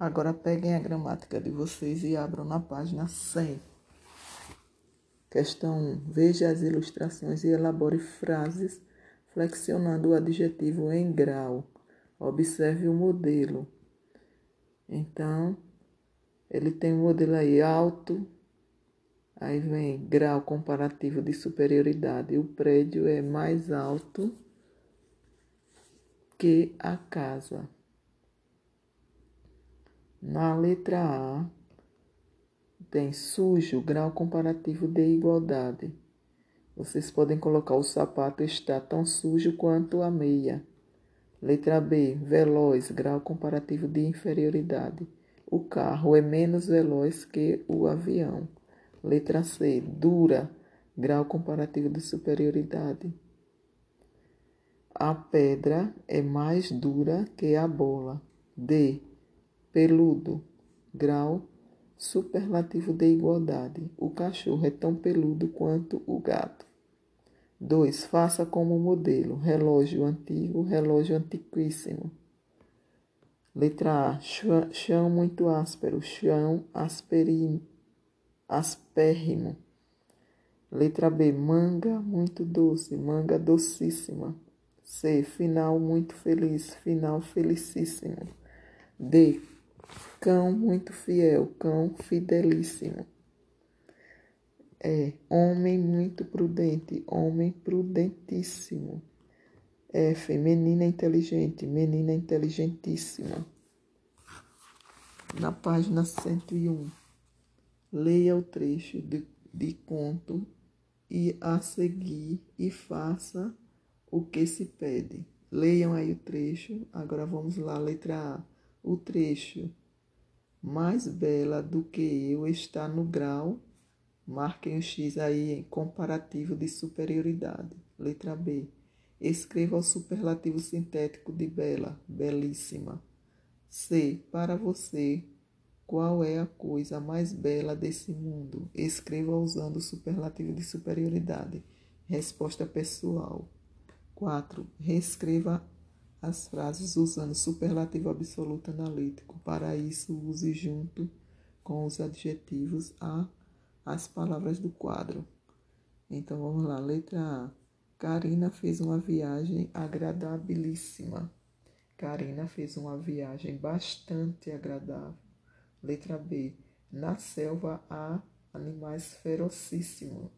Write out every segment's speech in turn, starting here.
Agora peguem a gramática de vocês e abram na página 100. Questão 1. Veja as ilustrações e elabore frases flexionando o adjetivo em grau. Observe o modelo. Então, ele tem um modelo aí alto, aí vem grau comparativo de superioridade. O prédio é mais alto que a casa. Na letra A, tem sujo, grau comparativo de igualdade. Vocês podem colocar o sapato está tão sujo quanto a meia. Letra B, veloz, grau comparativo de inferioridade. O carro é menos veloz que o avião. Letra C, dura, grau comparativo de superioridade. A pedra é mais dura que a bola. D, peludo, grau superlativo de igualdade. O cachorro é tão peludo quanto o gato. 2. Faça como modelo: relógio antigo, relógio antiquíssimo. Letra A. Chão muito áspero, chão asperim, aspérrimo. Letra B. Manga muito doce, manga docíssima. C. Final muito feliz, final felicíssimo. D. Cão muito fiel, cão fidelíssimo. É homem muito prudente, homem prudentíssimo. F. Menina inteligente, menina inteligentíssima. Na página 101, leia o trecho de, de conto e a seguir e faça o que se pede. Leiam aí o trecho. Agora vamos lá, letra A. O trecho mais bela do que eu está no grau. Marquem o X aí em comparativo de superioridade. Letra B. Escreva o superlativo sintético de bela, belíssima. C. Para você, qual é a coisa mais bela desse mundo? Escreva usando o superlativo de superioridade. Resposta pessoal. 4. Reescreva as frases usando superlativo absoluto analítico. Para isso, use junto com os adjetivos a as palavras do quadro. Então vamos lá, letra A. Karina fez uma viagem agradabilíssima. Karina fez uma viagem bastante agradável. Letra B. Na selva há animais ferocíssimos.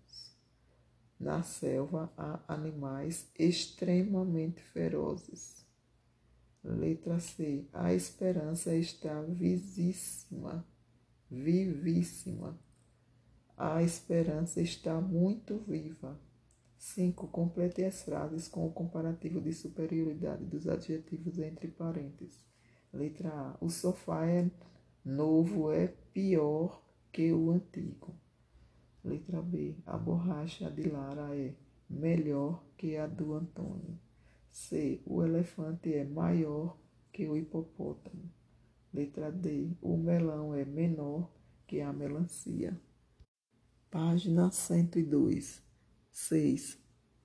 Na selva há animais extremamente ferozes. Letra C. A esperança está visíssima, vivíssima. A esperança está muito viva. 5. Complete as frases com o comparativo de superioridade dos adjetivos entre parênteses. Letra A. O sofá é novo é pior que o antigo. Letra B. A borracha de Lara é melhor que a do Antônio. C. O elefante é maior que o hipopótamo. Letra D. O melão é menor que a melancia. Página 102. 6.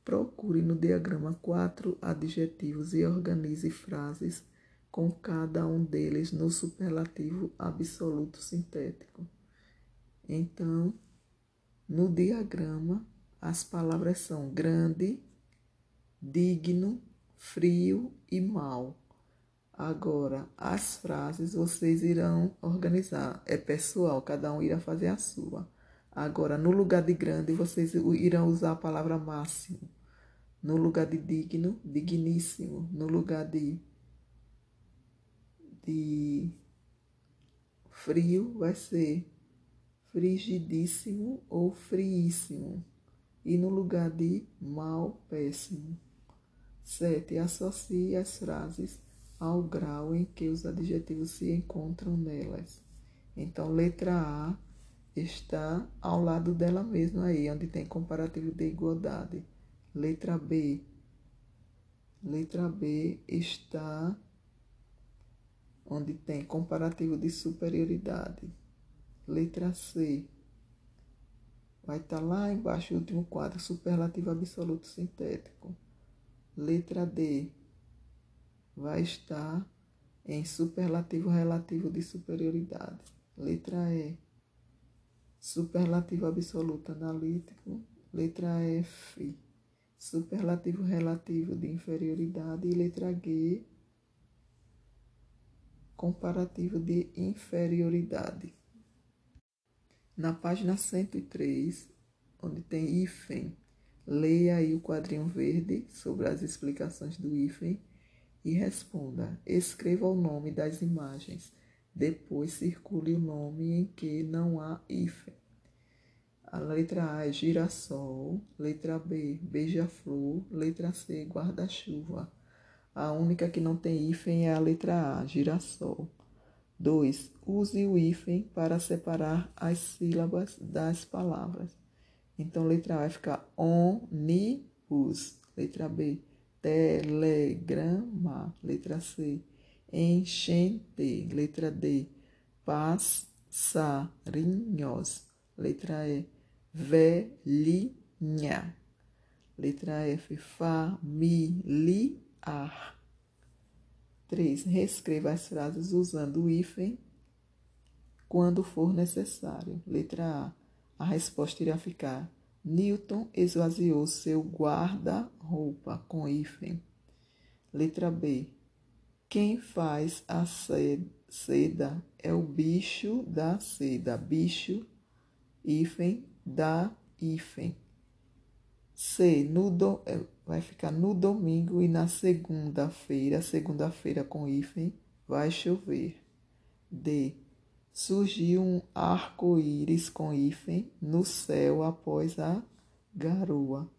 Procure no diagrama quatro adjetivos e organize frases com cada um deles no superlativo absoluto sintético. Então, no diagrama, as palavras são grande, digno, frio e mal. Agora, as frases vocês irão organizar. É pessoal, cada um irá fazer a sua. Agora, no lugar de grande, vocês irão usar a palavra máximo. No lugar de digno, digníssimo. No lugar de, de frio, vai ser frigidíssimo ou friíssimo. E no lugar de mal, péssimo. 7. Associe as frases ao grau em que os adjetivos se encontram nelas. Então, letra A está ao lado dela mesma aí, onde tem comparativo de igualdade. Letra B. Letra B está onde tem comparativo de superioridade. Letra C. Vai estar lá embaixo, o último quadro, superlativo absoluto sintético. Letra D vai estar em superlativo relativo de superioridade. Letra E. Superlativo absoluto analítico. Letra F. Superlativo relativo de inferioridade. E letra G. Comparativo de inferioridade. Na página 103, onde tem hífen, leia aí o quadrinho verde sobre as explicações do hífen e responda. Escreva o nome das imagens. Depois circule o nome em que não há hífen. A letra A é girassol, letra B, beija-flor, letra C, guarda-chuva. A única que não tem hífen é a letra A, girassol. 2. Use o hífen para separar as sílabas das palavras. Então, letra A vai ficar ônibus. Letra B, telegrama. Letra C, enchente. Letra D, passarinhos. Letra E, velhinha. Letra F, familiar. 3. Reescreva as frases usando o hífen quando for necessário. Letra A. A resposta irá ficar: Newton esvaziou seu guarda-roupa com hífen. Letra B. Quem faz a seda é o bicho da seda. Bicho, hífen, da hífen. C. No do, é, vai ficar no domingo e na segunda-feira, segunda-feira com hífen, vai chover. D. Surgiu um arco-íris com hífen no céu após a garoa.